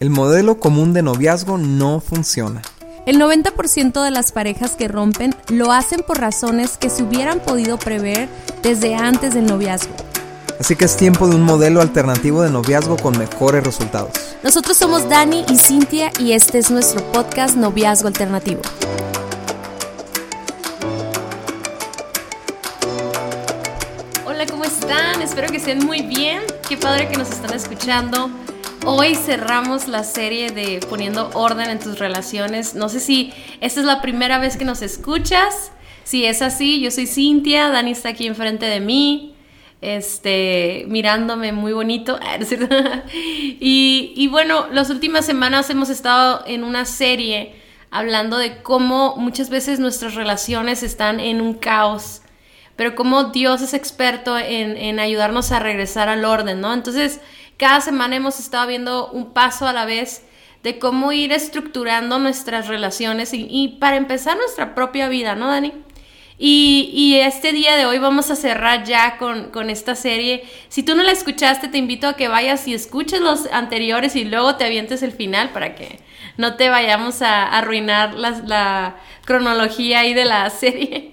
El modelo común de noviazgo no funciona. El 90% de las parejas que rompen lo hacen por razones que se hubieran podido prever desde antes del noviazgo. Así que es tiempo de un modelo alternativo de noviazgo con mejores resultados. Nosotros somos Dani y Cintia y este es nuestro podcast Noviazgo Alternativo. Hola, ¿cómo están? Espero que estén muy bien. Qué padre que nos están escuchando. Hoy cerramos la serie de poniendo orden en tus relaciones. No sé si esta es la primera vez que nos escuchas. Si es así, yo soy Cintia, Dani está aquí enfrente de mí, este, mirándome muy bonito. y, y bueno, las últimas semanas hemos estado en una serie hablando de cómo muchas veces nuestras relaciones están en un caos, pero cómo Dios es experto en, en ayudarnos a regresar al orden, ¿no? Entonces, cada semana hemos estado viendo un paso a la vez de cómo ir estructurando nuestras relaciones y, para empezar nuestra propia vida, ¿no, Dani? Y, este día de hoy vamos a cerrar ya con, esta serie. Si tú no la escuchaste, te invito a que vayas y escuches los anteriores y luego te avientes el final para que no te vayamos a arruinar la, la cronología ahí de la serie.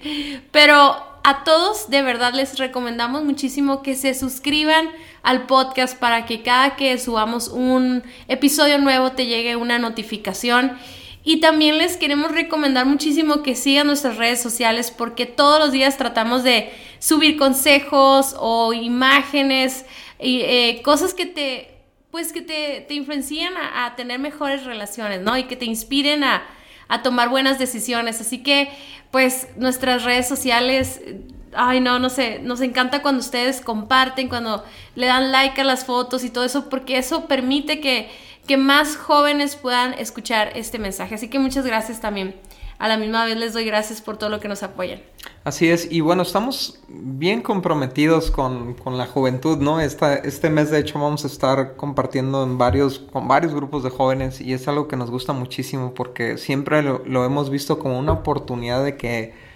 Pero a todos de verdad les recomendamos muchísimo que se suscriban al podcast para que cada que subamos un episodio nuevo te llegue una notificación. Y también les queremos recomendar muchísimo que sigan nuestras redes sociales porque todos los días tratamos de subir consejos o imágenes y eh, cosas que te pues que te, te influencian a, tener mejores relaciones, ¿no? Y que te inspiren a, a tomar buenas decisiones. Así que, pues, nuestras redes sociales ay no, no sé, nos encanta cuando ustedes comparten, cuando le dan like a las fotos y todo eso, porque eso permite que, que más jóvenes puedan escuchar este mensaje. Así que muchas gracias también. A la misma vez les doy gracias por todo lo que nos apoyan. Así es, y bueno, estamos bien comprometidos con, con la juventud, ¿no? Esta, este mes de hecho vamos a estar compartiendo en varios, con varios grupos de jóvenes y es algo que nos gusta muchísimo porque siempre lo, lo hemos visto como una oportunidad de que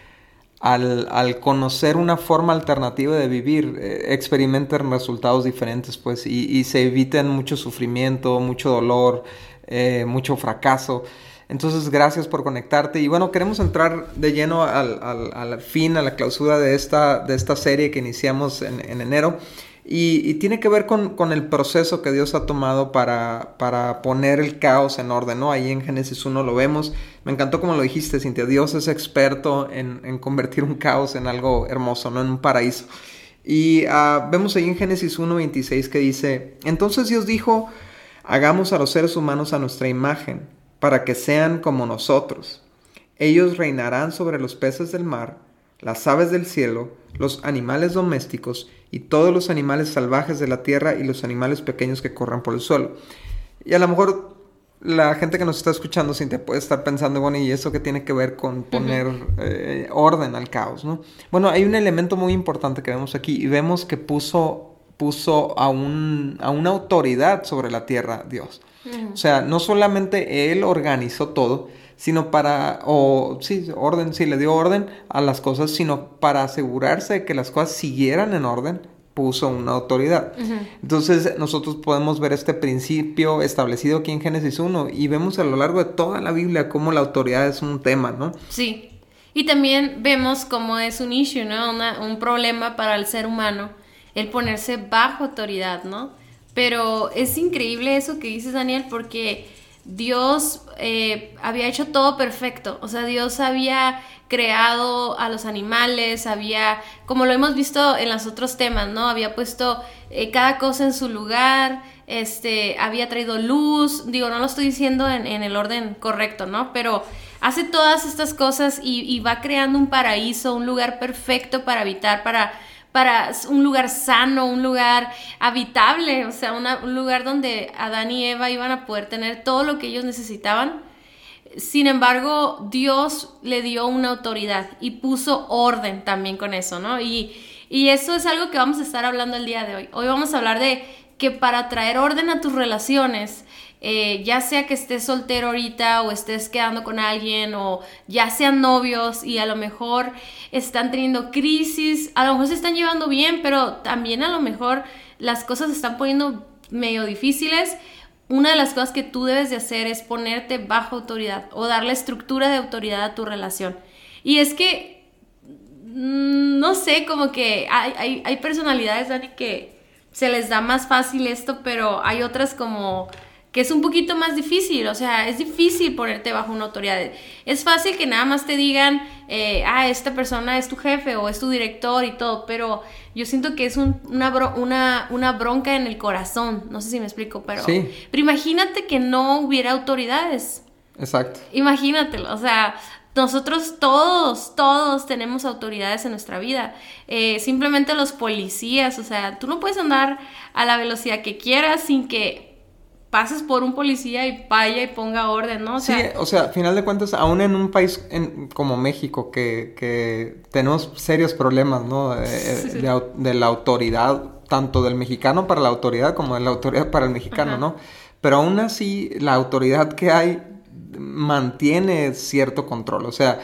al, conocer una forma alternativa de vivir, eh, experimenten resultados diferentes, pues, y, se eviten mucho sufrimiento, mucho dolor, eh, mucho fracaso. Entonces, gracias por conectarte. Y bueno, queremos entrar de lleno al, fin, a la clausura de esta, de esta serie que iniciamos en enero. Y, tiene que ver con, el proceso que Dios ha tomado para, para, poner el caos en orden, ¿no? Ahí en Génesis 1 lo vemos. Me encantó como lo dijiste, Cintia. Dios es experto en, convertir un caos en algo hermoso, ¿no? En un paraíso. Y ah, vemos ahí en Génesis 1.26 que dice, entonces Dios dijo, hagamos a los seres humanos a nuestra imagen, para que sean como nosotros. Ellos reinarán sobre los peces del mar, las aves del cielo, los animales domésticos, y todos los animales salvajes de la tierra y los animales pequeños que corran por el suelo. Y a lo mejor la gente que nos está escuchando te puede estar pensando, bueno, ¿y eso qué tiene que ver con poner eh, orden al caos? ¿no? Bueno, hay un elemento muy importante que vemos aquí y vemos que puso, puso a, un, a una autoridad sobre la tierra Dios. O sea, no solamente Él organizó todo, sino para, o sí, orden, sí, le dio orden a las cosas, sino para asegurarse de que las cosas siguieran en orden, puso una autoridad. Entonces nosotros podemos ver este principio establecido aquí en Génesis 1 y vemos a lo largo de toda la Biblia cómo la autoridad es un tema, ¿no? Sí. Y también vemos cómo es un issue, ¿no? un problema para el ser humano, el ponerse bajo autoridad, ¿no? Pero es increíble eso que dices, Daniel, porque Dios eh, había hecho todo perfecto, o sea, Dios había creado a los animales, había, como lo hemos visto en los otros temas, ¿no? Había puesto eh, cada cosa en su lugar, este, había traído luz, digo, no lo estoy diciendo en, el orden correcto, ¿no? Pero hace todas estas cosas y va creando un paraíso, un lugar perfecto para habitar, para para un lugar sano, un lugar habitable, o sea, un lugar donde Adán y Eva iban a poder tener todo lo que ellos necesitaban. Sin embargo, Dios le dio una autoridad y puso orden también con eso, ¿no? Y, y eso es algo que vamos a estar hablando el día de hoy. Hoy vamos a hablar de que para traer orden a tus relaciones, eh, ya sea que estés soltero ahorita o estés quedando con alguien o ya sean novios y a lo mejor están teniendo crisis, a lo mejor se están llevando bien, pero también a lo mejor las cosas se están poniendo medio difíciles. una de las cosas que tú debes de hacer es ponerte bajo autoridad o darle estructura de autoridad a tu relación. Y es que, mm, no sé, como que hay, hay personalidades, Dani, que se les da más fácil esto, pero hay otras como que es un poquito más difícil, o sea, es difícil ponerte bajo una autoridad. Es fácil que nada más te digan, eh, ah, esta persona es tu jefe o es tu director y todo, pero yo siento que es una, una, una, bronca en el corazón, no sé si me explico, pero, sí. pero imagínate que no hubiera autoridades. Exacto. Imagínatelo, o sea, nosotros todos, todos tenemos autoridades en nuestra vida. Eh, simplemente los policías, o sea, tú no puedes andar a la velocidad que quieras sin que pases por un policía y vaya y ponga orden, ¿no? sí, o sea, al final de cuentas, aún en un país como México, que, tenemos serios problemas, ¿no? De, la autoridad, tanto del mexicano para la autoridad como de la autoridad para el mexicano, ¿no? Pero aún así, la autoridad que hay mantiene cierto control, o sea,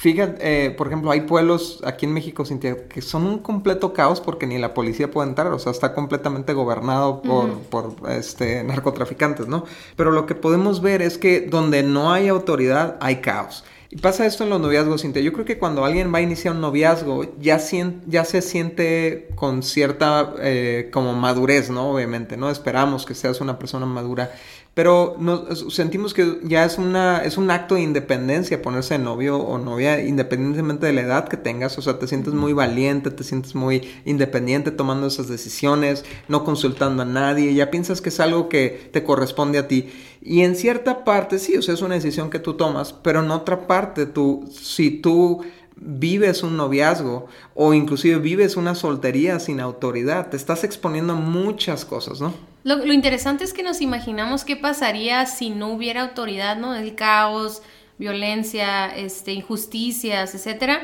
Fíjate, eh, por ejemplo, hay pueblos aquí en México, Cintia, que son un completo caos porque ni la policía puede entrar, o sea, está completamente gobernado por, por este, narcotraficantes, ¿no? Pero lo que podemos ver es que donde no hay autoridad, hay caos. Y pasa esto en los noviazgos, Cintia. Yo creo que cuando alguien va a iniciar un noviazgo, ya, ya se siente con cierta eh, como madurez, ¿no? Obviamente, ¿no? Esperamos que seas una persona madura pero nos, sentimos que ya es, una, es un acto de independencia ponerse de novio o novia, independientemente de la edad que tengas, o sea, te sientes muy valiente, te sientes muy independiente tomando esas decisiones, no consultando a nadie, ya piensas que es algo que te corresponde a ti. Y en cierta parte sí, o sea, es una decisión que tú tomas, pero en otra parte, tú, si tú vives un noviazgo o inclusive vives una soltería sin autoridad, te estás exponiendo a muchas cosas, ¿no? Lo, interesante es que nos imaginamos qué pasaría si no hubiera autoridad, ¿no? El caos, violencia, este, injusticias, etcétera.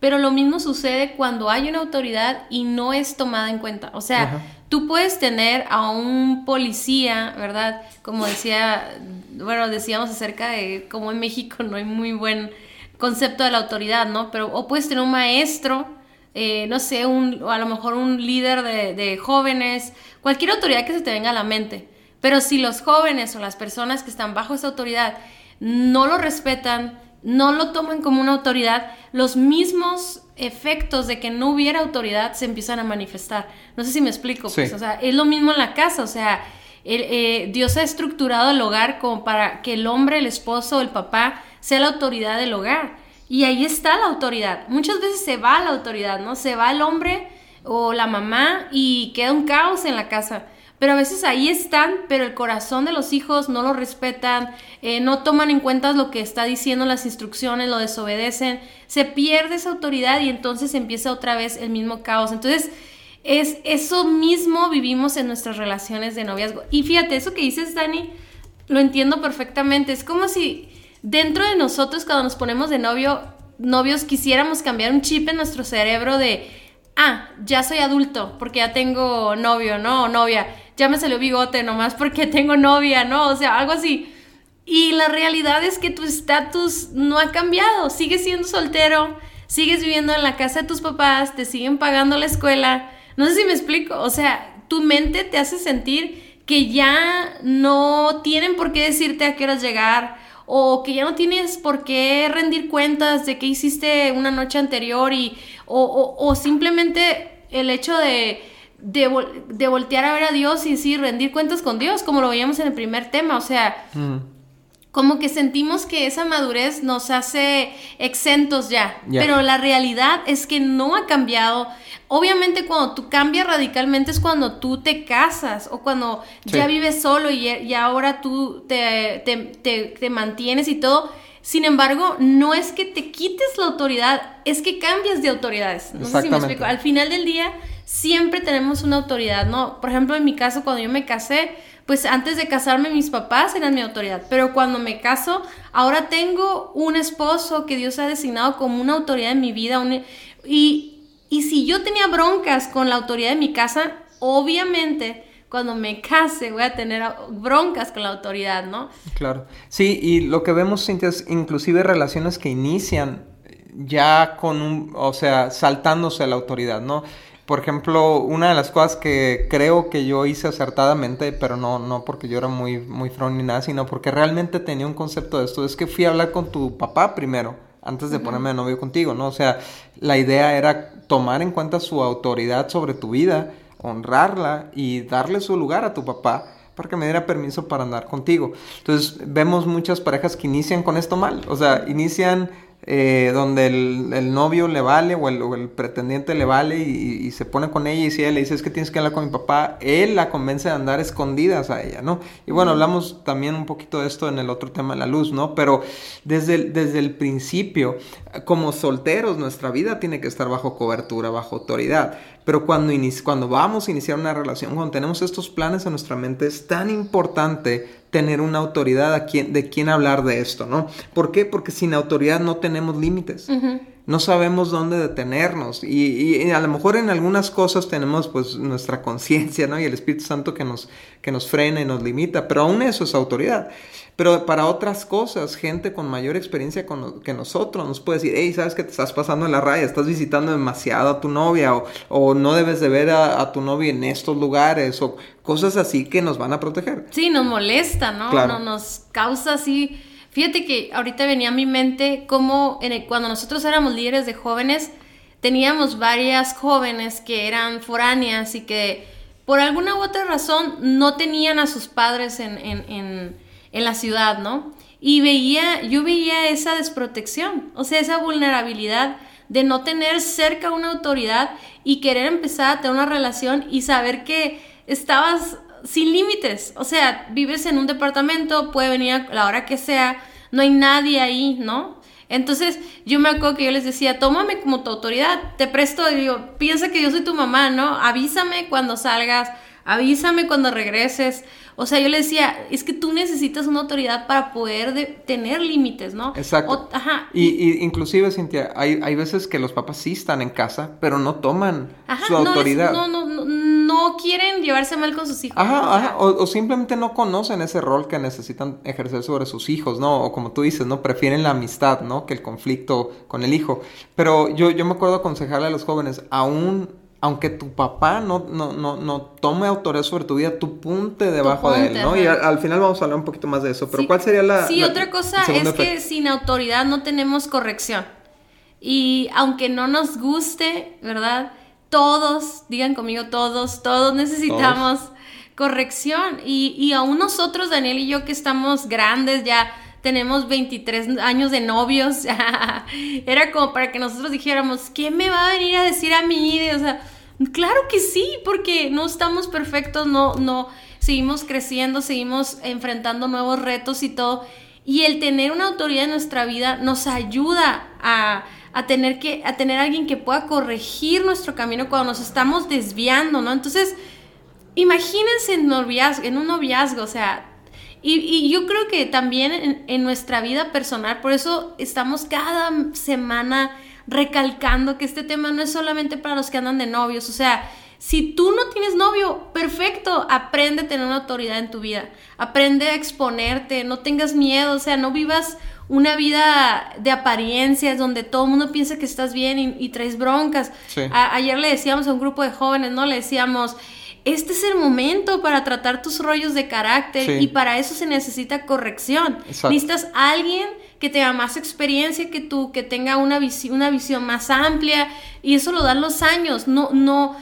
Pero lo mismo sucede cuando hay una autoridad y no es tomada en cuenta. O sea, tú puedes tener a un policía, ¿verdad? Como decía, bueno, decíamos acerca de cómo en México no hay muy buen concepto de la autoridad, ¿no? Pero o puedes tener un maestro, eh, no sé, un, o a lo mejor un líder de, de, jóvenes, cualquier autoridad que se te venga a la mente. Pero si los jóvenes o las personas que están bajo esa autoridad no lo respetan, no lo toman como una autoridad, los mismos efectos de que no hubiera autoridad se empiezan a manifestar. No sé si me explico, pues, o sea, es lo mismo en la casa, o sea, eh, Dios ha estructurado el hogar como para que el hombre, el esposo, el papá sea la autoridad del hogar. Y ahí está la autoridad. Muchas veces se va la autoridad, ¿no? Se va el hombre o la mamá y queda un caos en la casa. Pero a veces ahí están, pero el corazón de los hijos no lo respetan, eh, no toman en cuenta lo que está diciendo las instrucciones, lo desobedecen, se pierde esa autoridad y entonces empieza otra vez el mismo caos. Entonces, es eso mismo vivimos en nuestras relaciones de noviazgo. Y fíjate, eso que dices, Dani, lo entiendo perfectamente. Es como si dentro de nosotros cuando nos ponemos de novio, novios quisiéramos cambiar un chip en nuestro cerebro de, ah, ya soy adulto porque ya tengo novio, ¿no? O novia, ya me salió bigote nomás porque tengo novia, ¿no? O sea, algo así. Y la realidad es que tu estatus no ha cambiado, sigues siendo soltero, sigues viviendo en la casa de tus papás, te siguen pagando la escuela. No sé si me explico, o sea, tu mente te hace sentir que ya no tienen por qué decirte a qué horas llegar o que ya no tienes por qué rendir cuentas de qué hiciste una noche anterior y, o, simplemente el hecho de, de, voltear a ver a Dios y sí, rendir cuentas con Dios, como lo veíamos en el primer tema, o sea, como que sentimos que esa madurez nos hace exentos ya, pero la realidad es que no ha cambiado Obviamente cuando tú cambias radicalmente es cuando tú te casas o cuando ya vives solo y, ahora tú te, te, mantienes y todo. Sin embargo, no es que te quites la autoridad, es que cambias de autoridades. No sé si me explico. Al final del día, siempre tenemos una autoridad, ¿no? Por ejemplo, en mi caso, cuando yo me casé, pues antes de casarme mis papás eran mi autoridad, pero cuando me caso, ahora tengo un esposo que Dios ha designado como una autoridad en mi vida y y si yo tenía broncas con la autoridad de mi casa, obviamente cuando me case voy a tener broncas con la autoridad, ¿no? Claro. Sí, y lo que vemos, Cintia, es inclusive relaciones que inician ya con un, o sea, saltándose a la autoridad, ¿no? Por ejemplo, una de las cosas que creo que yo hice acertadamente, pero no, no porque yo era muy, muy front ni nada, sino porque realmente tenía un concepto de esto, es que fui a hablar con tu papá primero, antes de ponerme de novio contigo, ¿no? O sea, la idea era tomar en cuenta su autoridad sobre tu vida, honrarla y darle su lugar a tu papá para que me diera permiso para andar contigo. Entonces vemos muchas parejas que inician con esto mal, o sea, inician eh, donde el, novio le vale o el, pretendiente le vale y, se pone con ella y si ella le dice es que tienes que hablar con mi papá, él la convence de andar escondidas a ella, ¿no? Y bueno, hablamos también un poquito de esto en el otro tema de la luz, ¿no? Pero desde desde el principio, como solteros, nuestra vida tiene que estar bajo cobertura, bajo autoridad. Pero cuando, cuando vamos a iniciar una relación, cuando tenemos estos planes en nuestra mente, es tan importante tener una autoridad quien, de quién hablar de esto, ¿no? ¿Por qué? Porque sin autoridad no tenemos límites. No sabemos dónde detenernos. Y, y, a lo mejor en algunas cosas tenemos pues nuestra conciencia, ¿no? Y el Espíritu Santo que nos, que nos frena y nos limita. Pero aún eso es autoridad. Pero para otras cosas, gente con mayor experiencia que nosotros nos puede decir, hey, sabes que te estás pasando en la raya, estás visitando demasiado a tu novia o, o no debes de ver a, tu novia en estos lugares o cosas así que nos van a proteger. Sí, nos molesta, ¿no? no nos causa así... Fíjate que ahorita venía a mi mente cómo cuando nosotros éramos líderes de jóvenes, teníamos varias jóvenes que eran foráneas y que por alguna u otra razón no tenían a sus padres en, en en la ciudad, ¿no? Y veía, yo veía esa desprotección, o sea, esa vulnerabilidad de no tener cerca una autoridad y querer empezar a tener una relación y saber que estabas sin límites, o sea, vives en un departamento, puede venir a la hora que sea, no hay nadie ahí, ¿no? Entonces yo me acuerdo que yo les decía, tómame como tu autoridad, te presto, digo, piensa que yo soy tu mamá, ¿no? Avísame cuando salgas, avísame cuando regreses. O sea, yo le decía, es que tú necesitas una autoridad para poder tener límites, ¿no? Exacto. ajá. Y, inclusive, Cintia, hay, hay veces que los papás sí están en casa, pero no toman su autoridad. no, no, no, no quieren llevarse mal con sus hijos. Ajá, ajá. O, simplemente no conocen ese rol que necesitan ejercer sobre sus hijos, ¿no? O como tú dices, ¿no? Prefieren la amistad, ¿no? Que el conflicto con el hijo. Pero yo, yo me acuerdo aconsejarle a los jóvenes, aún aunque tu papá no, no, no, no tome autoridad sobre tu vida, tú punte debajo de él, ¿no? Y al, final vamos a hablar un poquito más de eso. Pero ¿cuál sería la... Sí, otra cosa es que sin autoridad no tenemos corrección. Y aunque no nos guste, ¿verdad? Todos, digan conmigo todos, todos necesitamos corrección. Y, y aún nosotros, Daniel y yo, que estamos grandes ya tenemos 23 años de novios, era como para que nosotros dijéramos, ¿qué me va a venir a decir a mí? O sea, claro que sí, porque no estamos perfectos, no, no, seguimos creciendo, seguimos enfrentando nuevos retos y todo. Y el tener una autoridad en nuestra vida nos ayuda a, a tener que, a tener alguien que pueda corregir nuestro camino cuando nos estamos desviando, ¿no? Entonces, imagínense en, noviazgo, en un noviazgo, o sea, y, yo creo que también en, nuestra vida personal, por eso estamos cada semana recalcando que este tema no es solamente para los que andan de novios, o sea, si tú no tienes novio, perfecto, aprende a tener una autoridad en tu vida, aprende a exponerte, no tengas miedo, o sea, no vivas una vida de apariencias donde todo el mundo piensa que estás bien y, traes broncas. ayer le decíamos a un grupo de jóvenes, ¿no? Le decíamos, este es el momento para tratar tus rollos de carácter y para eso se necesita corrección. Necesitas alguien que tenga más experiencia que tú, que tenga una, una visión más amplia y eso lo dan los años. No, no,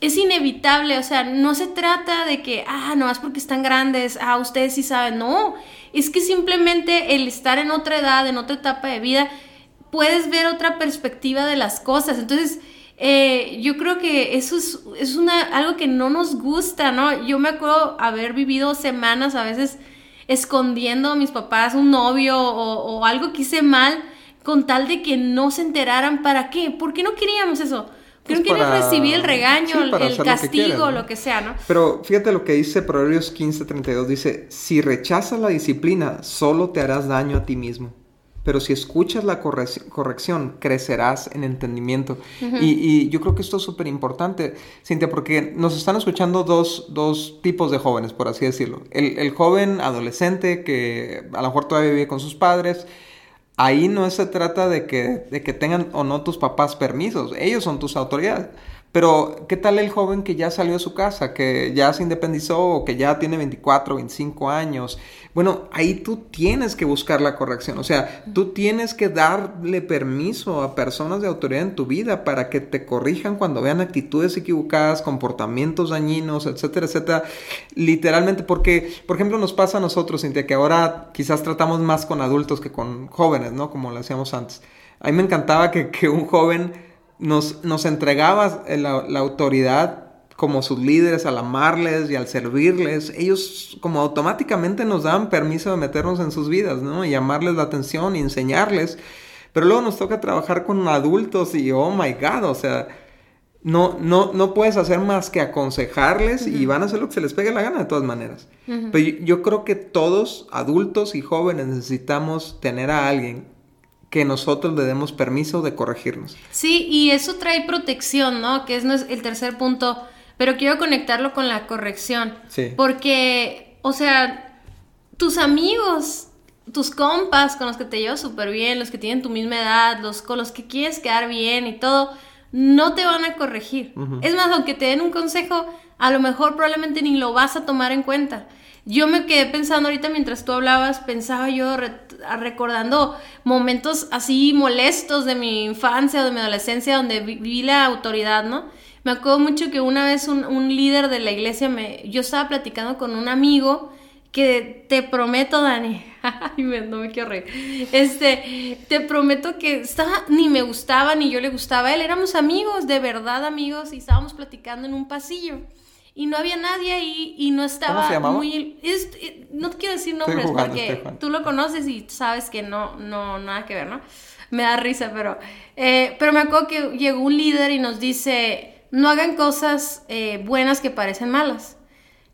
es inevitable, o sea, no se trata de que, ah, no, es porque están grandes, ah, ustedes sí saben, no, es que simplemente el estar en otra edad, en otra etapa de vida, puedes ver otra perspectiva de las cosas. Entonces, eh, yo creo que eso es, es una, algo que no nos gusta, ¿no? Yo me acuerdo haber vivido semanas a veces escondiendo a mis papás un novio o, algo que hice mal con tal de que no se enteraran. ¿Para qué? ¿Por qué no queríamos eso? Pues Creo que recibir el regaño, el castigo, lo que, sea, ¿no? Pero fíjate lo que dice Proverbios 15:32, dice, si rechazas la disciplina, solo te harás daño a ti mismo pero si escuchas la corrección, crecerás en entendimiento. y, yo creo que esto es súper importante, Cintia, porque nos están escuchando dos, dos, tipos de jóvenes, por así decirlo. El, el, joven adolescente que a lo mejor todavía vive con sus padres. Ahí no se trata de que, de que tengan o no tus papás permisos, ellos son tus autoridades. Pero, ¿qué tal el joven que ya salió de su casa, que ya se independizó o que ya tiene 24, 25 años? Bueno, ahí tú tienes que buscar la corrección. O sea, tú tienes que darle permiso a personas de autoridad en tu vida para que te corrijan cuando vean actitudes equivocadas, comportamientos dañinos, etcétera, etcétera. Literalmente, porque, por ejemplo, nos pasa a nosotros, Cintia, que ahora quizás tratamos más con adultos que con jóvenes, ¿no? Como lo hacíamos antes. A mí me encantaba que, que un joven nos, nos entregaba la, la, autoridad como sus líderes al amarles y al servirles. Ellos como automáticamente nos daban permiso de meternos en sus vidas, ¿no? Y llamarles la atención y enseñarles. Pero luego nos toca trabajar con adultos y, oh my God, o sea, no, no, no puedes hacer más que aconsejarles y van a hacer lo que se les pegue la gana de todas maneras. Pero yo, yo, creo que todos, adultos y jóvenes, necesitamos tener a alguien que nosotros le demos permiso de corregirnos. Sí, y eso trae protección, ¿no? Que es el tercer punto, pero quiero conectarlo con la corrección. Sí. Porque, o sea, tus amigos, tus compas con los que te llevas súper bien, los que tienen tu misma edad, los con los que quieres quedar bien y todo, no te van a corregir. Es más, aunque te den un consejo, a lo mejor probablemente ni lo vas a tomar en cuenta. Yo me quedé pensando ahorita mientras tú hablabas, pensaba yo recordando momentos así molestos de mi infancia o de mi adolescencia donde viví la autoridad, ¿no? Me acuerdo mucho que una vez un, líder de la iglesia me, yo estaba platicando con un amigo que te prometo, Dani, no me quiero reír, este, te prometo que estaba, ni me gustaba ni yo le gustaba a él, éramos amigos, de verdad amigos, y estábamos platicando en un pasillo y no había nadie ahí y no estaba muy eh, no te quiero decir nombres porque tú lo conoces y sabes que no no nada que ver no me da risa pero eh, pero me acuerdo que llegó un líder y nos dice no hagan cosas eh, buenas que parecen malas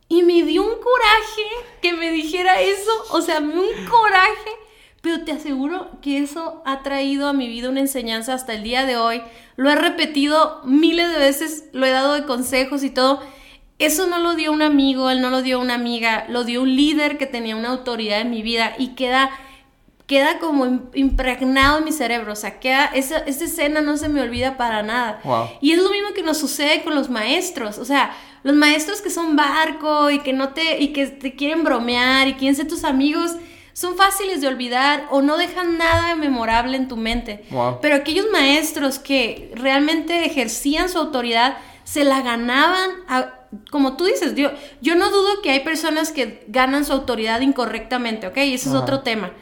y me dio un coraje que me dijera eso o sea me un coraje pero te aseguro que eso ha traído a mi vida una enseñanza hasta el día de hoy. Lo he repetido miles de veces lo he dado de consejos y todo eso no lo dio un amigo, él no lo dio una amiga, lo dio un líder que tenía una autoridad en mi vida y queda, queda como impregnado en mi cerebro. O sea, queda, esa, esa escena no se me olvida para nada. Y es lo mismo que nos sucede con los maestros. O sea, los maestros que son barco y que no te, y que te quieren bromear y quieren ser tus amigos son fáciles de olvidar o no dejan nada memorable en tu mente. Pero aquellos maestros que realmente ejercían su autoridad se la ganaban a, como tú dices, yo, yo no dudo que hay personas que ganan su autoridad incorrectamente, ¿ok? Ese es otro tema.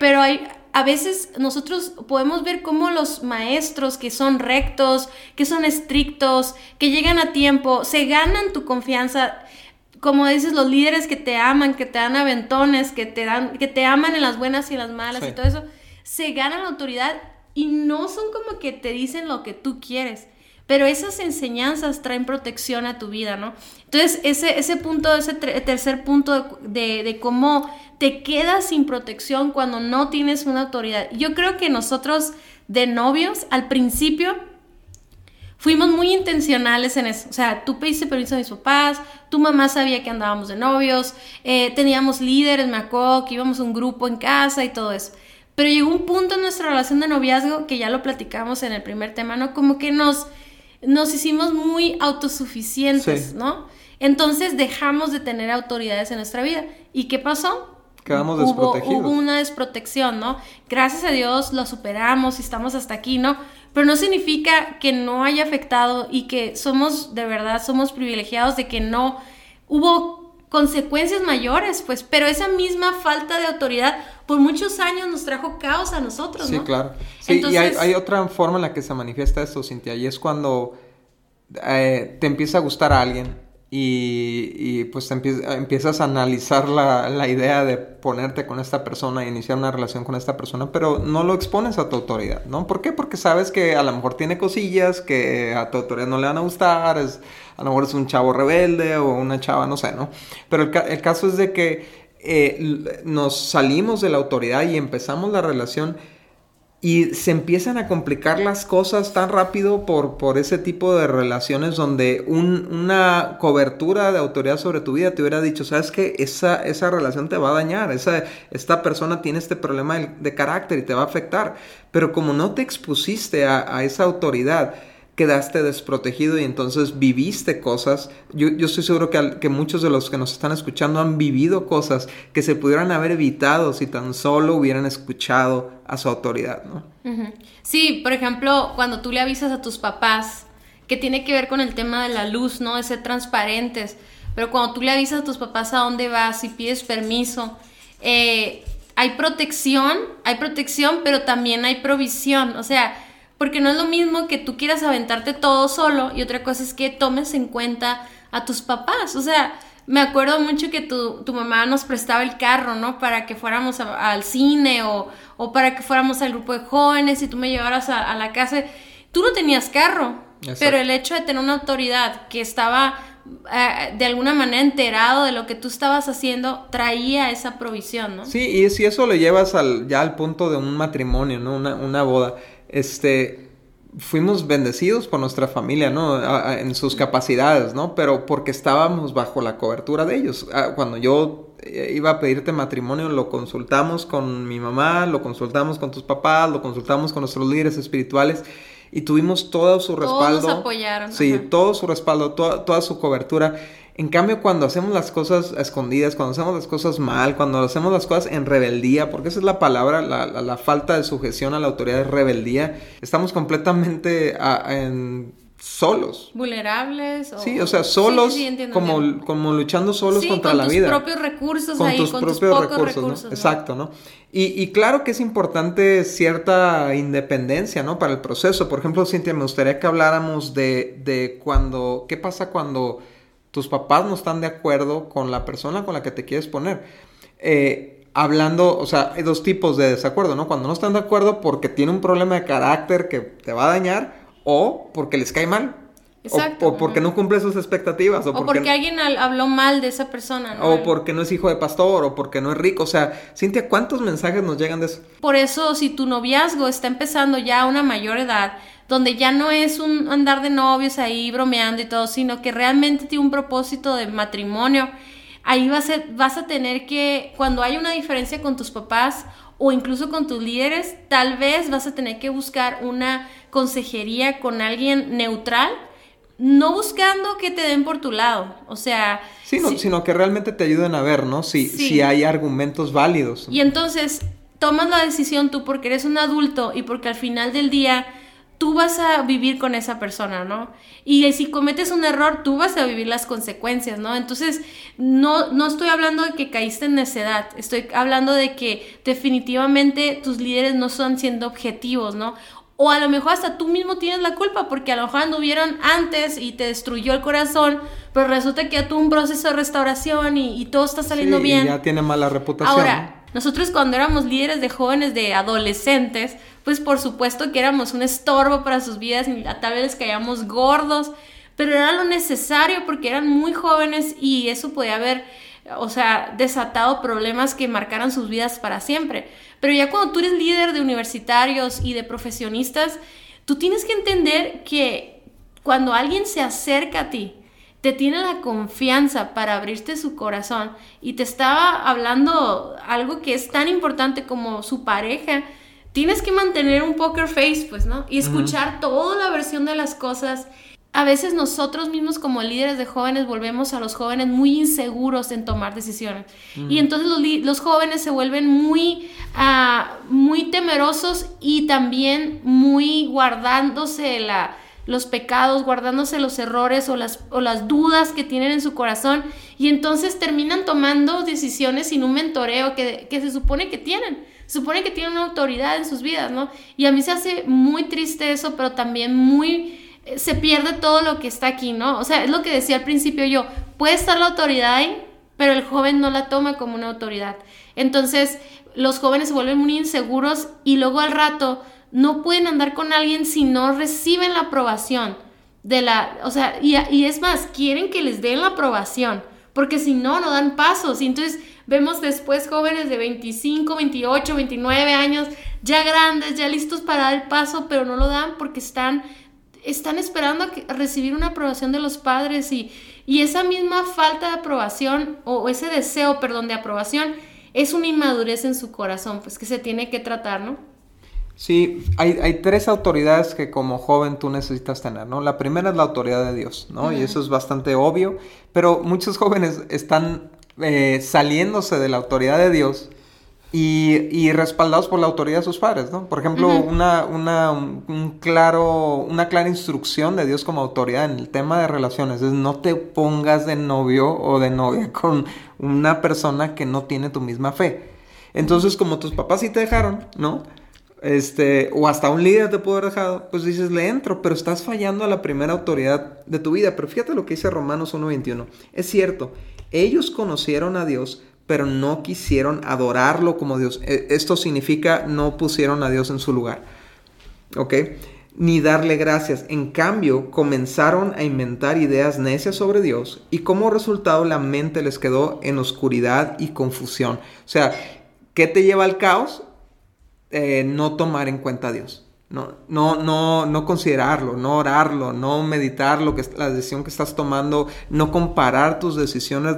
Pero hay, a veces nosotros podemos ver cómo los maestros que son rectos, que son estrictos, que llegan a tiempo, se ganan tu confianza. Como dices, los líderes que te aman, que te dan aventones, que te dan, que te aman en las buenas y en las malas y todo eso, se ganan la autoridad y no son como que te dicen lo que tú quieres. Pero esas enseñanzas traen protección a tu vida, ¿no? Entonces, ese, ese punto, ese tercer punto de, de, cómo te quedas sin protección cuando no tienes una autoridad. Yo creo que nosotros de novios, al principio, fuimos muy intencionales en eso. O sea, tú pediste permiso a mis papás, tu mamá sabía que andábamos de novios, eh, teníamos líderes, me acuerdo que íbamos un grupo en casa y todo eso. Pero llegó un punto en nuestra relación de noviazgo que ya lo platicamos en el primer tema, ¿no? Como que nos nos hicimos muy autosuficientes, ¿no? Entonces dejamos de tener autoridades en nuestra vida. ¿Y qué pasó? Quedamos desprotegidos. Hubo una desprotección, ¿no? Gracias a Dios lo superamos y estamos hasta aquí, ¿no? Pero no significa que no haya afectado y que somos, de verdad, somos privilegiados de que no hubo consecuencias mayores, pues, pero esa misma falta de autoridad por muchos años nos trajo caos a nosotros, ¿no? Sí, claro. Sí, y hay, otra forma en la que se manifiesta esto, Cintia, y es cuando eh, te empieza a gustar a alguien y, pues empiezas a analizar la, la, idea de ponerte con esta persona e iniciar una relación con esta persona, pero no lo expones a tu autoridad, ¿no? ¿Por qué? Porque sabes que a lo mejor tiene cosillas que a tu autoridad no le van a gustar, es, a lo mejor es un chavo rebelde o una chava, no sé, ¿no? Pero el, el caso es de que eh, nos salimos de la autoridad y empezamos la relación y se empiezan a complicar las cosas tan rápido por, por ese tipo de relaciones donde una cobertura de autoridad sobre tu vida te hubiera dicho, sabes que esa, esa relación te va a dañar, esa, esta persona tiene este problema de, carácter y te va a afectar, pero como no te expusiste a, a esa autoridad, quedaste desprotegido y entonces viviste cosas. Yo, yo estoy seguro que, que, muchos de los que nos están escuchando han vivido cosas que se pudieran haber evitado si tan solo hubieran escuchado a su autoridad, ¿no? Sí, por ejemplo, cuando tú le avisas a tus papás que tiene que ver con el tema de la luz, ¿no? De ser transparentes. Pero cuando tú le avisas a tus papás a dónde vas y pides permiso, eh, hay protección, hay protección, pero también hay provisión. O sea, porque no es lo mismo que tú quieras aventarte todo solo y otra cosa es que tomes en cuenta a tus papás. O sea, me acuerdo mucho que tu, tu mamá nos prestaba el carro, ¿no? Para que fuéramos al cine o, o, para que fuéramos al grupo de jóvenes y tú me llevaras a, la casa. Tú no tenías carro, pero el hecho de tener una autoridad que estaba eh, de alguna manera enterado de lo que tú estabas haciendo, traía esa provisión, ¿no? Sí, y si eso lo llevas al, ya al punto de un matrimonio, ¿no? Una, una boda este, fuimos bendecidos por nuestra familia, ¿no? en sus capacidades, ¿no? Pero porque estábamos bajo la cobertura de ellos. Ah, cuando yo eh, iba a pedirte matrimonio, lo consultamos con mi mamá, lo consultamos con tus papás, lo consultamos con nuestros líderes espirituales y tuvimos todo su respaldo. Todos apoyaron. Sí, todo su respaldo, toda su cobertura. En cambio, cuando hacemos las cosas escondidas, cuando hacemos las cosas mal, cuando hacemos las cosas en rebeldía, porque esa es la palabra, la, falta de sujeción a la autoridad es rebeldía, estamos completamente en solos. Vulnerables. Sí, o sea, solos, como, como luchando solos contra la vida. Con tus propios recursos con tus propios recursos, ¿no? Exacto, ¿no? Y, y, claro que es importante cierta independencia, ¿no? Para el proceso. Por ejemplo, Cintia, me gustaría que habláramos de, de cuando, ¿qué pasa cuando tus papás no están de acuerdo con la persona con la que te quieres poner. Eh, hablando, o sea, hay dos tipos de desacuerdo, ¿no? Cuando no están de acuerdo porque tiene un problema de carácter que te va a dañar o porque les cae mal. Exacto. O, porque no cumple sus expectativas. O, porque, alguien habló mal de esa persona. ¿no? O porque no es hijo de pastor, o porque no es rico. O sea, Cintia, ¿cuántos mensajes nos llegan de eso? Por eso, si tu noviazgo está empezando ya a una mayor edad, donde ya no es un andar de novios ahí bromeando y todo, sino que realmente tiene un propósito de matrimonio, ahí vas a, vas a tener que, cuando hay una diferencia con tus papás o incluso con tus líderes, tal vez vas a tener que buscar una consejería con alguien neutral, no buscando que te den por tu lado, o sea... Sino, que realmente te ayuden a ver, ¿no? Si, si hay argumentos válidos. Y entonces tomas la decisión tú porque eres un adulto y porque al final del día tú vas a vivir con esa persona, ¿no? Y si cometes un error, tú vas a vivir las consecuencias, ¿no? Entonces, no, no estoy hablando de que caíste en necedad, estoy hablando de que definitivamente tus líderes no están siendo objetivos, ¿no? O a lo mejor hasta tú mismo tienes la culpa porque a lo mejor anduvieron antes y te destruyó el corazón, pero resulta que ya tuvo un proceso de restauración y, todo está saliendo sí, bien. Y ya tiene mala reputación. Ahora, nosotros cuando éramos líderes de jóvenes, de adolescentes, pues por supuesto que éramos un estorbo para sus vidas y tal vez les caíamos gordos, pero era lo necesario porque eran muy jóvenes y eso podía haber, o sea, desatado problemas que marcaran sus vidas para siempre. Pero ya cuando tú eres líder de universitarios y de profesionistas, tú tienes que entender que cuando alguien se acerca a ti, te tiene la confianza para abrirte su corazón y te estaba hablando algo que es tan importante como su pareja, tienes que mantener un poker face, pues, ¿no? Y escuchar toda la versión de las cosas. A veces nosotros mismos como líderes de jóvenes volvemos a los jóvenes muy inseguros en tomar decisiones. Y entonces los, jóvenes se vuelven muy, ah, muy temerosos y también muy guardándose la, los pecados, guardándose los errores o las, o las dudas que tienen en su corazón. Y entonces terminan tomando decisiones sin un mentoreo que, que se supone que tienen supone que tienen una autoridad en sus vidas, ¿no? Y a mí se hace muy triste eso, pero también muy se pierde todo lo que está aquí, ¿no? O sea, es lo que decía al principio yo, puede estar la autoridad ahí, pero el joven no la toma como una autoridad. Entonces, los jóvenes se vuelven muy inseguros y luego al rato no pueden andar con alguien si no reciben la aprobación de la, o sea, y, y es más, quieren que les den la aprobación, porque si no, no dan pasos. Y entonces Vemos después jóvenes de 25, 28, 29 años, ya grandes, ya listos para dar el paso, pero no lo dan porque están, están esperando a, recibir una aprobación de los padres y, y esa misma falta de aprobación o ese deseo, perdón, de aprobación es una inmadurez en su corazón, pues que se tiene que tratar, ¿no? Sí, hay, hay, tres autoridades que como joven tú necesitas tener, ¿no? La primera es la autoridad de Dios, ¿no? Y eso es bastante obvio, pero muchos jóvenes están eh, saliéndose de la autoridad de Dios y, respaldados por la autoridad de sus padres, ¿no? Por ejemplo, una, una, un, claro, una clara instrucción de Dios como autoridad en el tema de relaciones es no te pongas de novio o de novia con una persona que no tiene tu misma fe. Entonces, como tus papás sí te dejaron, ¿no? Este, o hasta un líder te pudo haber dejado, pues dices, le entro, pero estás fallando a la primera autoridad de tu vida. Pero fíjate lo que dice Romanos 1.21. Es cierto, ellos conocieron a Dios, pero no quisieron adorarlo como Dios. E, esto significa no pusieron a Dios en su lugar. ¿Ok? Ni darle gracias. En cambio, comenzaron a inventar ideas necias sobre Dios y como resultado la mente les quedó en oscuridad y confusión. O sea, ¿qué te lleva al caos? Eh, no tomar en cuenta a Dios. No, no, no, no considerarlo, no orarlo, no meditar lo que, la decisión que estás tomando, no comparar tus decisiones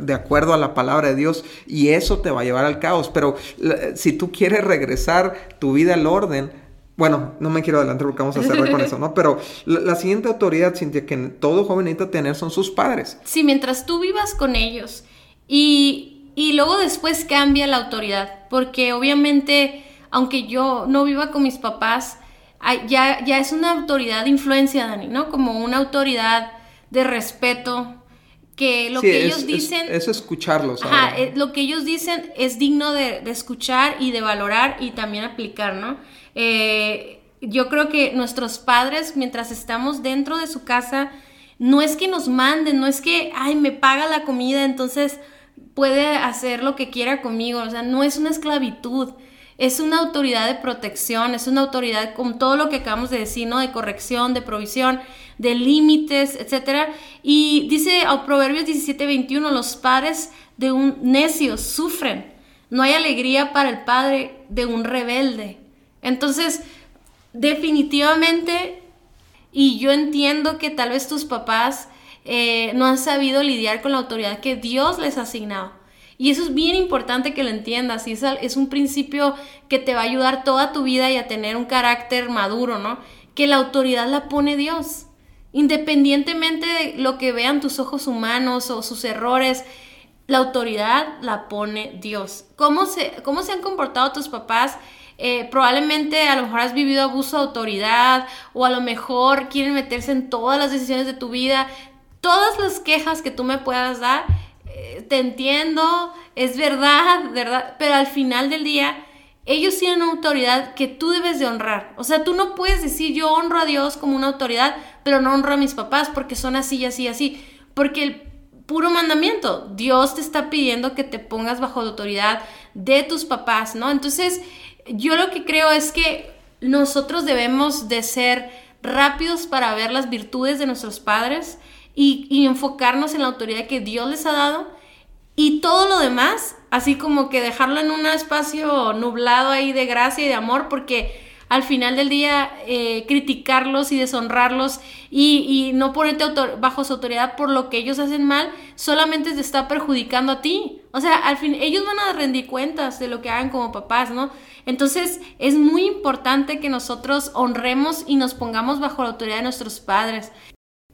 de acuerdo a la palabra de Dios y eso te va a llevar al caos. Pero si tú quieres regresar tu vida al orden, bueno, no me quiero adelantar porque vamos a cerrar con eso, ¿no? Pero la, siguiente autoridad, Cintia, que todo joven necesita tener son sus padres. Sí, mientras tú vivas con ellos y, y luego después cambia la autoridad, porque obviamente, aunque yo no viva con mis papás, ya, ya es una autoridad de influencia, Dani, ¿no? Como una autoridad de respeto, que lo que ellos dicen... Es, escucharlos. Ajá, eh, lo que ellos dicen es digno de, escuchar y de valorar y también aplicar, ¿no? Eh, yo creo que nuestros padres, mientras estamos dentro de su casa, no es que nos manden, no es que, ay, me paga la comida, entonces puede hacer lo que quiera conmigo, o sea, no es una esclavitud, es una autoridad de protección, es una autoridad con todo lo que acabamos de decir, ¿no? De corrección, de provisión, de límites, etc. Y dice a Proverbios 17:21, los padres de un necio sufren. No hay alegría para el padre de un rebelde. Entonces, definitivamente, y yo entiendo que tal vez tus papás eh, no han sabido lidiar con la autoridad que Dios les ha asignado. Y eso es bien importante que lo entiendas. Y es un principio que te va a ayudar toda tu vida y a tener un carácter maduro, ¿no? Que la autoridad la pone Dios. Independientemente de lo que vean tus ojos humanos o sus errores, la autoridad la pone Dios. ¿Cómo se, cómo se han comportado tus papás? Eh, probablemente a lo mejor has vivido abuso de autoridad o a lo mejor quieren meterse en todas las decisiones de tu vida. Todas las quejas que tú me puedas dar, eh, te entiendo, es verdad, verdad, pero al final del día ellos tienen una autoridad que tú debes de honrar. O sea, tú no puedes decir yo honro a Dios como una autoridad, pero no honro a mis papás porque son así, así, así. Porque el puro mandamiento, Dios te está pidiendo que te pongas bajo la autoridad de tus papás, ¿no? Entonces, yo lo que creo es que nosotros debemos de ser rápidos para ver las virtudes de nuestros padres y, y enfocarnos en la autoridad que Dios les ha dado y todo lo demás, así como que dejarlo en un espacio nublado ahí de gracia y de amor, porque al final del día eh, criticarlos y deshonrarlos y, no ponerte bajo su autoridad por lo que ellos hacen mal, solamente te está perjudicando a ti. O sea, al fin, ellos van a rendir cuentas de lo que hagan como papás, ¿no? Entonces, es muy importante que nosotros honremos y nos pongamos bajo la autoridad de nuestros padres.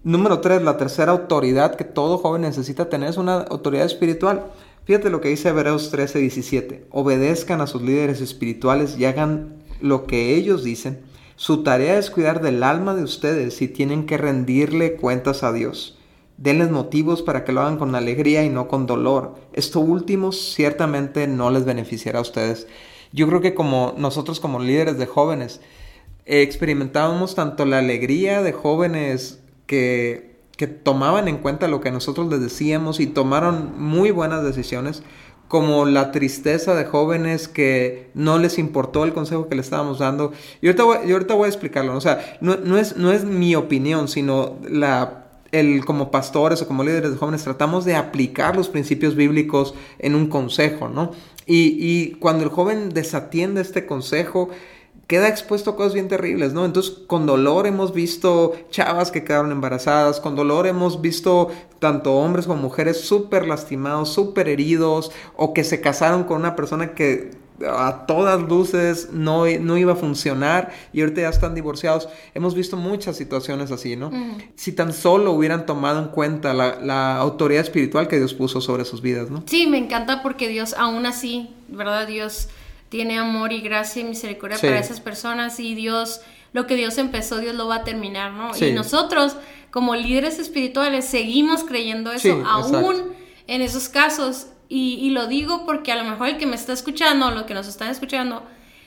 Número tres, la tercera autoridad que todo joven necesita tener es una autoridad espiritual. Fíjate lo que dice Hebreos 13, 17. Obedezcan a sus líderes espirituales y hagan lo que ellos dicen. Su tarea es cuidar del alma de ustedes y tienen que rendirle cuentas a Dios. Denles motivos para que lo hagan con alegría y no con dolor. Esto último ciertamente no les beneficiará a ustedes. Yo creo que como nosotros como líderes de jóvenes experimentábamos tanto la alegría de jóvenes que, que tomaban en cuenta lo que nosotros les decíamos y tomaron muy buenas decisiones, como la tristeza de jóvenes que no les importó el consejo que le estábamos dando. Y ahorita voy, y ahorita voy a explicarlo, o sea, no, no, es, no es mi opinión, sino la, el, como pastores o como líderes de jóvenes tratamos de aplicar los principios bíblicos en un consejo, ¿no? Y, y cuando el joven desatiende este consejo, queda expuesto a cosas bien terribles, ¿no? Entonces, con dolor hemos visto chavas que quedaron embarazadas, con dolor hemos visto tanto hombres como mujeres súper lastimados, súper heridos, o que se casaron con una persona que a todas luces no, no iba a funcionar y ahorita ya están divorciados. Hemos visto muchas situaciones así, ¿no? Si tan solo hubieran tomado en cuenta la, la, autoridad espiritual que Dios puso sobre sus vidas, ¿no? Sí, me encanta porque Dios aún así, ¿verdad? Dios tiene amor y gracia y misericordia para esas personas y Dios, lo que Dios empezó, Dios lo va a terminar, ¿no? Y nosotros, como líderes espirituales, seguimos creyendo eso, aún en esos casos y, lo digo porque a lo mejor el que me está escuchando, lo que nos están escuchando,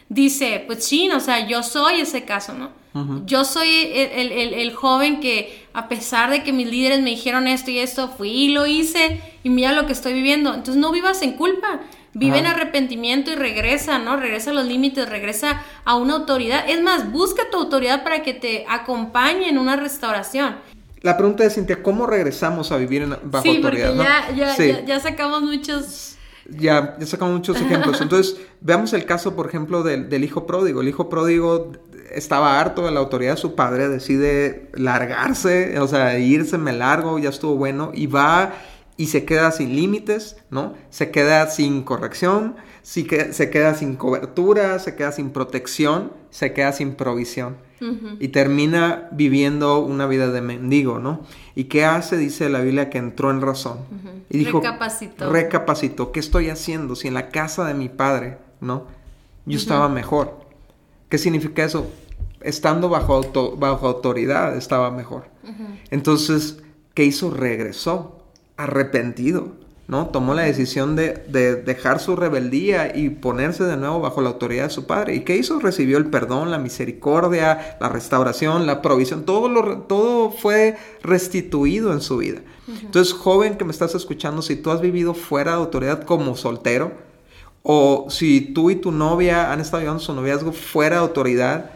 dice, pues sí, o sea, yo soy ese caso, ¿no? Yo soy el, joven que a pesar de que mis líderes me dijeron esto y esto, fui y lo hice y mira lo que estoy viviendo. Entonces no vivas en culpa, vive en arrepentimiento y regresa, ¿no? Regresa a los límites, regresa a una autoridad. Es más, busca tu autoridad para que te acompañe en una restauración. La pregunta es, Cintia, ¿cómo regresamos a vivir bajo sí, autoridad? Porque ya, ya, ya, sacamos muchos... Ya, ya sacamos muchos ejemplos. Entonces, veamos el caso, por ejemplo, del, del, hijo pródigo. El hijo pródigo estaba harto de la autoridad de su padre, decide largarse, o sea, irse, me largo, ya estuvo bueno, y va y se queda sin límites, ¿no? Se queda sin corrección, se queda sin cobertura, se queda sin protección, se queda sin provisión y termina viviendo una vida de mendigo, ¿no? ¿Y qué hace? Dice la Biblia que entró en razón. Y dijo, recapacitó. Recapacitó, ¿qué estoy haciendo si en la casa de mi padre, ¿no? Yo estaba mejor. ¿Qué significa eso? Estando bajo, bajo autoridad estaba mejor. Entonces, ¿qué hizo? Regresó, arrepentido. ¿no? Tomó la decisión de, dejar su rebeldía y ponerse de nuevo bajo la autoridad de su padre. ¿Y qué hizo? Recibió el perdón, la misericordia, la restauración, la provisión, todo, lo, todo fue restituido en su vida. Entonces, joven que me estás escuchando, si tú has vivido fuera de autoridad como soltero, o si tú y tu novia han estado llevando su noviazgo fuera de autoridad,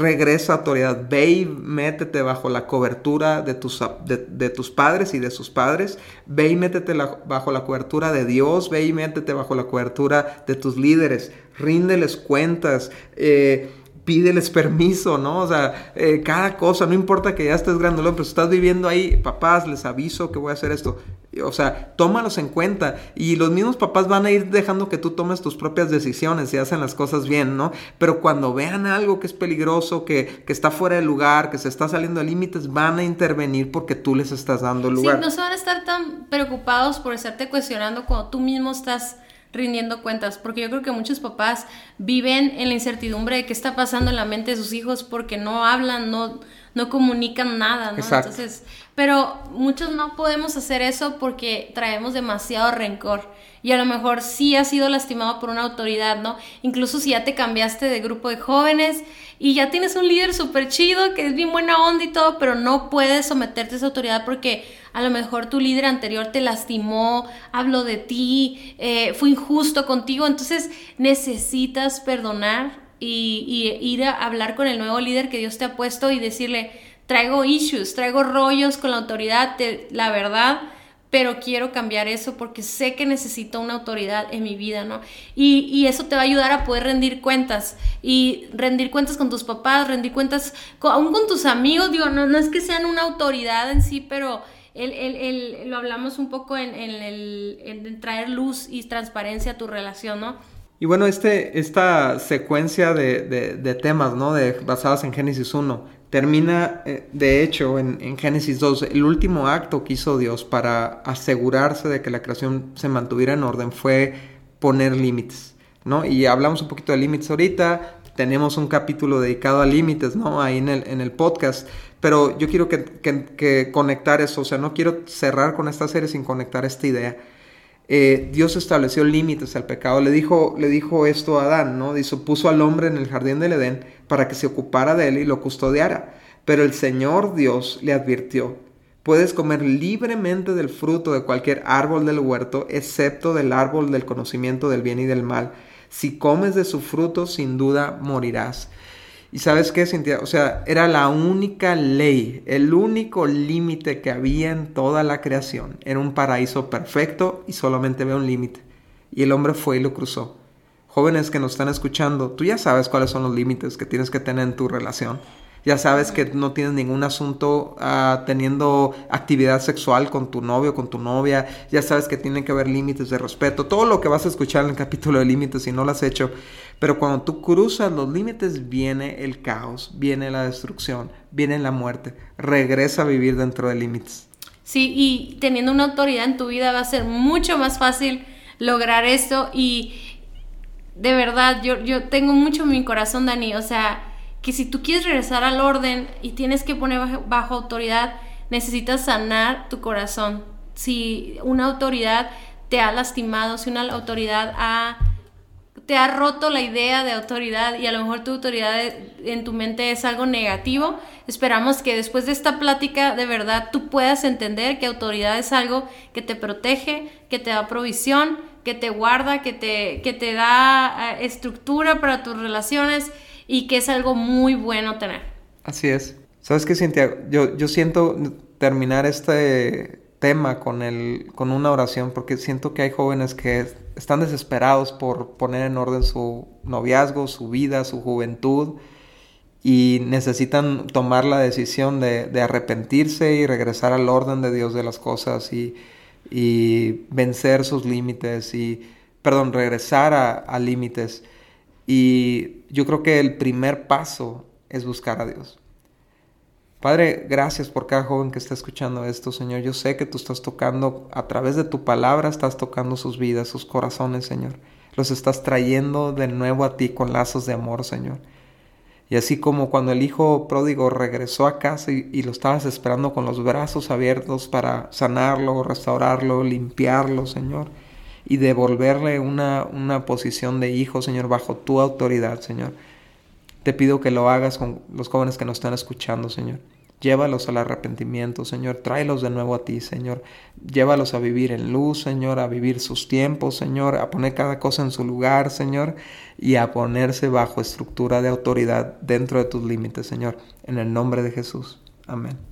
regresa a autoridad, ve y métete bajo la cobertura de tus, de, tus padres y de sus padres, ve y métete bajo la cobertura de Dios, ve y métete bajo la cobertura de tus líderes, ríndeles cuentas, eh, pídeles permiso, ¿no? O sea, eh, cada cosa, no importa que ya estés grandolón, pero si estás viviendo ahí, papás, les aviso que voy a hacer esto. O sea, tómalos en cuenta. Y los mismos papás van a ir dejando que tú tomes tus propias decisiones y hacen las cosas bien, ¿no? Pero cuando vean algo que es peligroso, que, que está fuera de lugar, que se está saliendo de límites, van a intervenir porque tú les estás dando lugar. Sí, no se van a estar tan preocupados por estarte cuestionando cuando tú mismo estás rindiendo cuentas, porque yo creo que muchos papás viven en la incertidumbre de qué está pasando en la mente de sus hijos porque no hablan, no, no comunican nada, ¿no? Entonces, pero muchos no podemos hacer eso porque traemos demasiado rencor y a lo mejor sí has sido lastimado por una autoridad, ¿no? Incluso si ya te cambiaste de grupo de jóvenes y ya tienes un líder súper chido que es bien buena onda y todo, pero no puedes someterte a esa autoridad porque a lo mejor tu líder anterior te lastimó, habló de ti, eh, fue injusto contigo, entonces necesitas perdonar y, ir a hablar con el nuevo líder que Dios te ha puesto y decirle, traigo issues, traigo rollos con la autoridad, la verdad, pero quiero cambiar eso porque sé que necesito una autoridad en mi vida, ¿no? Y, eso te va a ayudar a poder rendir cuentas y rendir cuentas con tus papás, rendir cuentas aún con tus amigos, digo, no, no es que sean una autoridad en sí, pero el, lo hablamos un poco en, el, traer luz y transparencia a tu relación, ¿no? Y bueno, este, esta secuencia de, temas, ¿no? De, basadas en Génesis 1, termina, eh, de hecho, en, en, Génesis 2. El último acto que hizo Dios para asegurarse de que la creación se mantuviera en orden fue poner límites, ¿no? Y hablamos un poquito de límites ahorita, tenemos un capítulo dedicado a límites, ¿no? Ahí en el, en el podcast. Pero yo quiero que, conectar eso, o sea, no quiero cerrar con esta serie sin conectar esta idea. Eh, Dios estableció límites al pecado. Le dijo, le dijo esto a Adán, ¿no? Dice, puso al hombre en el jardín del Edén para que se ocupara de él y lo custodiara. Pero el Señor Dios le advirtió, puedes comer libremente del fruto de cualquier árbol del huerto, excepto del árbol del conocimiento del bien y del mal. Si comes de su fruto, sin duda morirás. Y sabes qué, Cintia, o sea, era la única ley, el único límite que había en toda la creación. Era un paraíso perfecto y solamente había un límite. Y el hombre fue y lo cruzó. Jóvenes que nos están escuchando, tú ya sabes cuáles son los límites que tienes que tener en tu relación. Ya sabes que no tienes ningún asunto ah, teniendo actividad sexual con tu novio, con tu novia, ya sabes que tienen que haber límites de respeto, todo lo que vas a escuchar en el capítulo de límites si no lo has hecho, pero cuando tú cruzas los límites viene el caos, viene la destrucción, viene la muerte, regresa a vivir dentro de límites. Sí, y teniendo una autoridad en tu vida va a ser mucho más fácil lograr esto. Y de verdad, yo, yo tengo mucho en mi corazón, Dani, o sea, que si tú quieres regresar al orden y tienes que poner bajo, autoridad, necesitas sanar tu corazón. Si una autoridad te ha lastimado, si una autoridad te ha roto la idea de autoridad y a lo mejor tu autoridad en tu mente es algo negativo, esperamos que después de esta plática de verdad tú puedas entender que autoridad es algo que te protege, que te da provisión, que te guarda, que te, que te da eh, estructura para tus relaciones y que es algo muy bueno tener. Así es. ¿Sabes qué, Cintia? Yo, yo siento terminar este tema con, el, con una oración porque siento que hay jóvenes que están desesperados por poner en orden su noviazgo, su vida, su juventud y necesitan tomar la decisión de, arrepentirse y regresar al orden de Dios de las cosas y, y vencer sus límites y, perdón, regresar a límites. Y yo creo que el primer paso es buscar a Dios. Padre, gracias por cada joven que está escuchando esto, Señor. Yo sé que tú estás tocando, a través de tu palabra, estás tocando sus vidas, sus corazones, Señor. Los estás trayendo de nuevo a ti con lazos de amor, Señor. Y así como cuando el hijo pródigo regresó a casa y, lo estabas esperando con los brazos abiertos para sanarlo, restaurarlo, limpiarlo, Señor y devolverle una, una posición de hijo, Señor, bajo tu autoridad, Señor. Te pido que lo hagas con los jóvenes que nos están escuchando, Señor. Llévalos al arrepentimiento, Señor. Tráelos de nuevo a ti, Señor. Llévalos a vivir en luz, Señor, a vivir sus tiempos, Señor, a poner cada cosa en su lugar, Señor, y a ponerse bajo estructura de autoridad dentro de tus límites, Señor. En el nombre de Jesús. Amén.